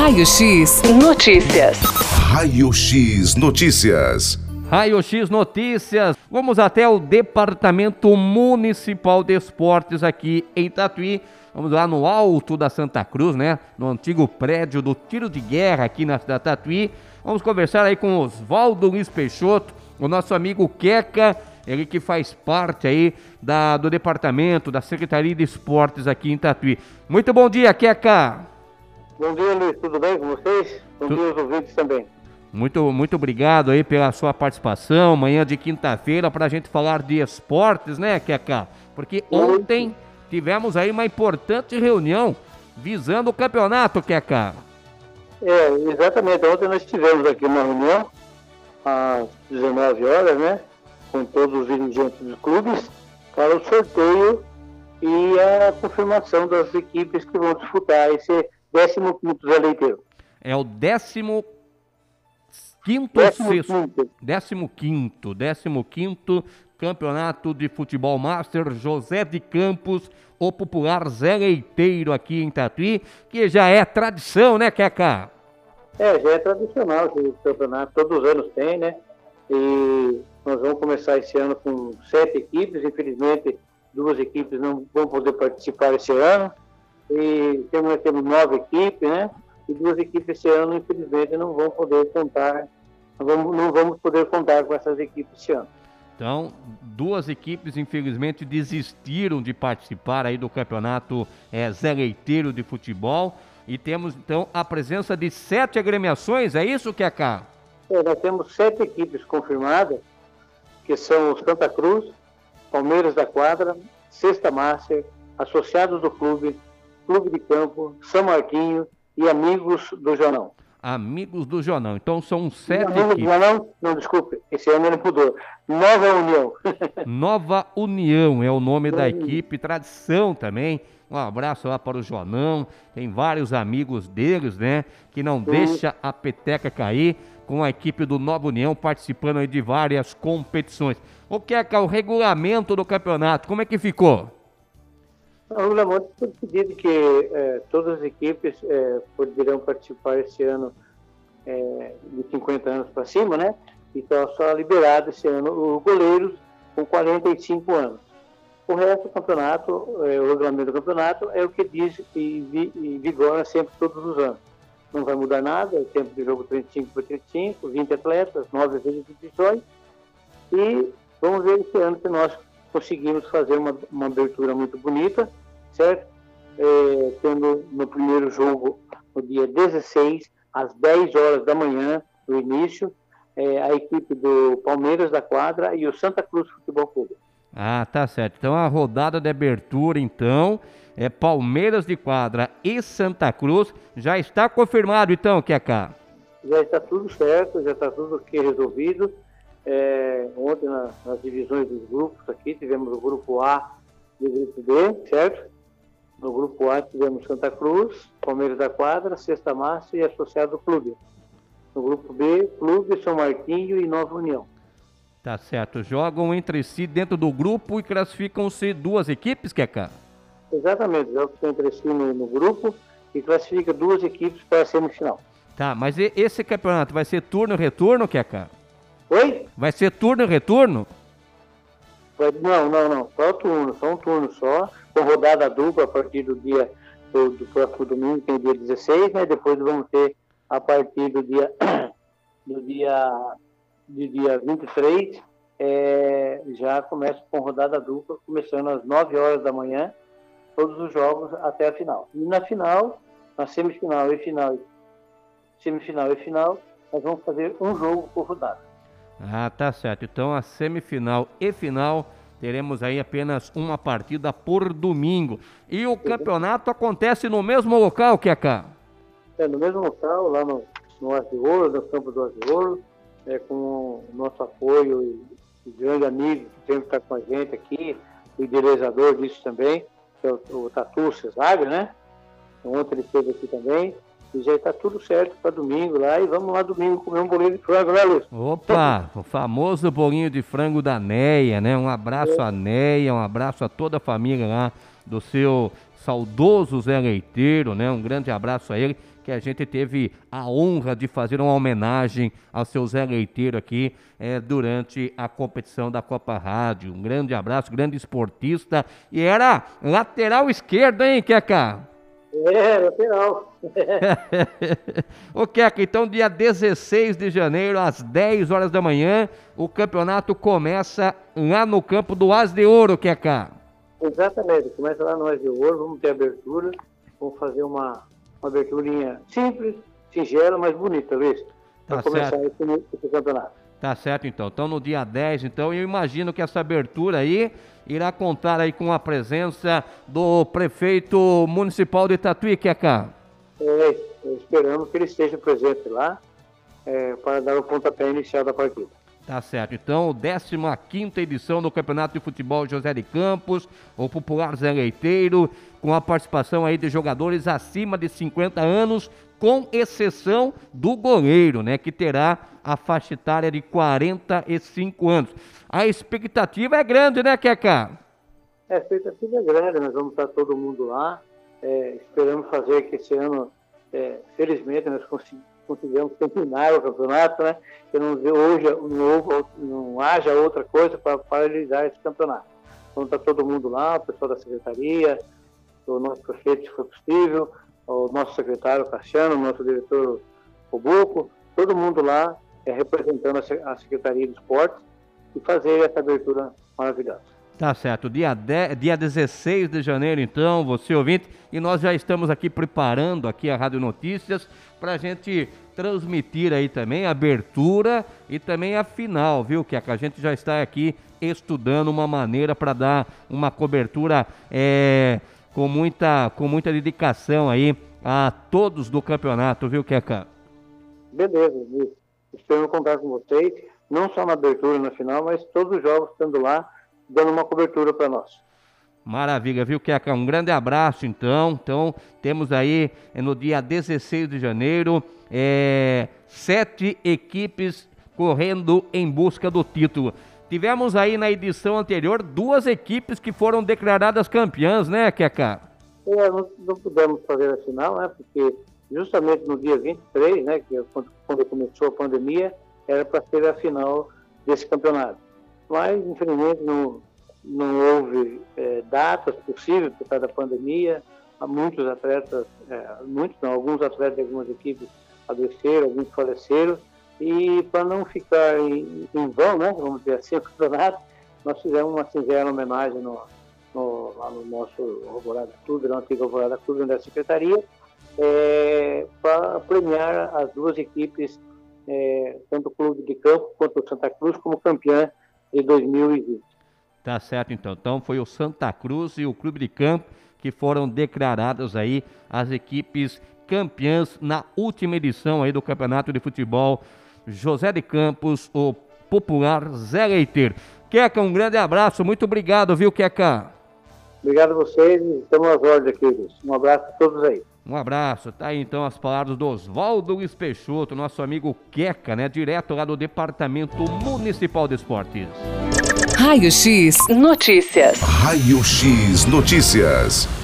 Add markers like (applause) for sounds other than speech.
Raio X Notícias. Raio X Notícias. Raio X Notícias. Vamos até o Departamento Municipal de Esportes aqui em Tatuí. Vamos lá no alto da Santa Cruz, né? No antigo prédio do tiro de guerra aqui na cidade de Tatuí. Vamos conversar aí com Oswaldo Luiz Peixoto, o nosso amigo Queca, ele que faz parte aí da, do departamento, da Secretaria de Esportes aqui em Tatuí. Muito bom dia, Queca! Bom dia, Luiz. Tudo bem com vocês? Bom tu... dia aos ouvintes também. Muito, muito obrigado aí pela sua participação. Manhã de quinta-feira para a gente falar de esportes, né, Keka? Porque ontem tivemos aí uma importante reunião visando o campeonato, Keka. É, exatamente. Ontem nós tivemos aqui uma reunião às 19 horas, né? Com todos os dirigentes dos clubes para o sorteio e a confirmação das equipes que vão disputar esse 15 Zé Leiteiro. É o décimo quinto décimo sexto, décimo quinto, décimo quinto campeonato de futebol master José de Campos, o popular Zé Leiteiro aqui em Tatuí, que já é tradição, né, Keca? É, já é tradicional esse campeonato, todos os anos tem, né? E nós vamos começar esse ano com sete equipes, infelizmente duas equipes não vão poder participar esse ano e temos, temos nove equipes, né? E duas equipes esse ano, infelizmente, não vão poder contar, não vamos, não vamos poder contar com essas equipes esse ano. Então, duas equipes, infelizmente, desistiram de participar aí do campeonato é, Zé Leiteiro de futebol. E temos, então, a presença de sete agremiações, é isso, que É, nós temos sete equipes confirmadas, que são o Santa Cruz, Palmeiras da Quadra, Sexta Márcia, Associados do Clube, Clube de Campo, São Marquinho e Amigos do Jonão. Amigos do Jonão. Então são sete Amigos equipes. Do Jonão? Não, desculpe. Esse ano ele mudou. Nova União. (laughs) Nova União é o nome da equipe. Tradição também. Um abraço lá para o Jonão. Tem vários amigos deles, né? Que não Sim. deixa a peteca cair com a equipe do Nova União participando de várias competições. O que é, que é o regulamento do campeonato? Como é que ficou? O regulamento foi decidido que é, todas as equipes é, poderão participar esse ano é, de 50 anos para cima, né? Então só liberado esse ano os goleiros com 45 anos. O resto do campeonato, o regulamento do campeonato é o que diz e, e vigora sempre todos os anos. Não vai mudar nada, é tempo de jogo 35 por 35, 20 atletas, 9 vezes divisões. E vamos ver esse ano se nós conseguimos fazer uma, uma abertura muito bonita certo? É, tendo no primeiro jogo, no dia 16, às 10 horas da manhã, no início, é, a equipe do Palmeiras da quadra e o Santa Cruz Futebol Clube. Ah, tá certo. Então a rodada de abertura, então, é Palmeiras de quadra e Santa Cruz. Já está confirmado, então, Keká? Já está tudo certo, já está tudo aqui resolvido. É, ontem, na, nas divisões dos grupos aqui, tivemos o grupo A e o grupo B, certo? No grupo A tivemos Santa Cruz, Palmeiras da Quadra, Sexta Massa e Associado do Clube. No grupo B, Clube, São Martinho e Nova União. Tá certo. Jogam entre si dentro do grupo e classificam-se duas equipes, Keká? Exatamente. Jogam entre si no, no grupo e classifica duas equipes para a semifinal. Tá, mas esse campeonato vai ser turno e retorno, Keká? Oi? Vai ser turno e retorno? Não, não, não. Só turno, só um turno só com rodada dupla a partir do dia do, do próximo domingo, que é dia 16, né? Depois vamos ter a partir do dia (coughs) do dia do dia 23, é, já começa com rodada dupla, começando às 9 horas da manhã, todos os jogos até a final. E na final, na semifinal e final, semifinal e final, nós vamos fazer um jogo por rodada. Ah, tá certo. Então a semifinal e final teremos aí apenas uma partida por domingo. E o campeonato acontece no mesmo local, Keká? É, no mesmo local, lá no, no Arzeolo, no campo do Arzeolo, é, com o nosso apoio e, e grande amigo que sempre está com a gente aqui, o idealizador disso também, que é o, o Tatu Cesário, né? Ontem ele esteve aqui também. E já está tudo certo para domingo lá. E vamos lá domingo comer um bolinho de frango, né, Luiz? Opa, o famoso bolinho de frango da Neia, né? Um abraço é. à Neia, um abraço a toda a família lá do seu saudoso Zé Leiteiro, né? Um grande abraço a ele, que a gente teve a honra de fazer uma homenagem ao seu Zé Leiteiro aqui é, durante a competição da Copa Rádio. Um grande abraço, grande esportista. E era lateral esquerdo, hein, Queca? É, lateral. (laughs) Ô, Queca, então dia 16 de janeiro, às 10 horas da manhã, o campeonato começa lá no campo do As de Ouro, Queca. Exatamente, começa lá no As de Ouro, vamos ter abertura, vamos fazer uma, uma aberturinha simples, singela, mas bonita, Luiz, para Tá começar certo. esse, esse campeonato. Tá certo, então. Então, no dia 10, então, eu imagino que essa abertura aí irá contar aí com a presença do prefeito municipal de Tatuí, Queca. É, esperamos que ele esteja presente lá é, para dar o pontapé inicial da partida. Tá certo. Então, 15 edição do Campeonato de Futebol José de Campos, o popular Zé Leiteiro, com a participação aí de jogadores acima de 50 anos, com exceção do goleiro, né, que terá a faixa etária de 45 anos. A expectativa é grande, né, Queca? É, a expectativa é grande, nós vamos estar todo mundo lá. É, esperamos fazer que esse ano, é, felizmente, nós consi- conseguimos terminar o campeonato, né? Que não, hoje, não, não haja outra coisa para paralisar esse campeonato. Vamos estar todo mundo lá, o pessoal da secretaria, o nosso prefeito, se for possível, o nosso secretário Cassiano, o nosso diretor Robuco, todo mundo lá é, representando a Se- a Secretaria de Esportes e fazer essa abertura maravilhosa. Tá certo, dia, 10, dia 16 de janeiro, então, você ouvinte, e nós já estamos aqui preparando aqui a Rádio Notícias para a gente transmitir aí também a abertura e também a final, viu? Que a gente já está aqui estudando uma maneira para dar uma cobertura é, com, muita, com muita dedicação aí a todos do campeonato, viu, Keca? Beleza, Luiz. Espero contar com vocês, não só na abertura na final, mas todos os jogos estando lá, dando uma cobertura para nós. Maravilha, viu, Keca? Um grande abraço, então. Então, temos aí eh, no dia 16 de janeiro eh, sete equipes correndo em busca do título. Tivemos aí na edição anterior duas equipes que foram declaradas campeãs, né, Keca? É, não, não pudemos fazer a final, né, porque justamente no dia 23, né, que é quando, quando começou a pandemia, era para ser a final desse campeonato. Mas, infelizmente, não, não houve é, datas possíveis por causa da pandemia. Há muitos atletas, é, muitos não, alguns atletas de algumas equipes adoeceram, alguns faleceram. E para não ficar em, em vão, né, vamos dizer assim, (laughs) o campeonato, nós fizemos uma singela homenagem no, no, lá no nosso Alvorada Clube, na antiga Alvorada Clube da Secretaria, é, para premiar as duas equipes, é, tanto o Clube de Campo quanto o Santa Cruz, como campeã de 2020. Tá certo, então. Então, foi o Santa Cruz e o Clube de Campo que foram declaradas aí as equipes campeãs na última edição aí do Campeonato de Futebol José de Campos, o popular Zé Leiteiro. Queca, um grande abraço, muito obrigado, viu, Queca? Obrigado a vocês e estamos às ordens aqui. Um abraço a todos aí. Um abraço, tá aí então as palavras do Oswaldo Luiz Peixoto, nosso amigo Queca, né? Direto lá do Departamento Municipal de Esportes. Raio X Notícias. Raio X Notícias.